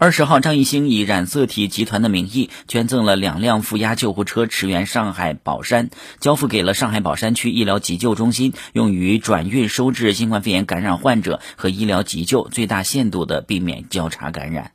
二十号张艺兴以染色体集团的名义捐赠了两辆负压救护车驰援上海宝山交付给了上海宝山区医疗急救中心用于转运收治新冠肺炎感染患者和医疗急救最大限度的避免交叉感染。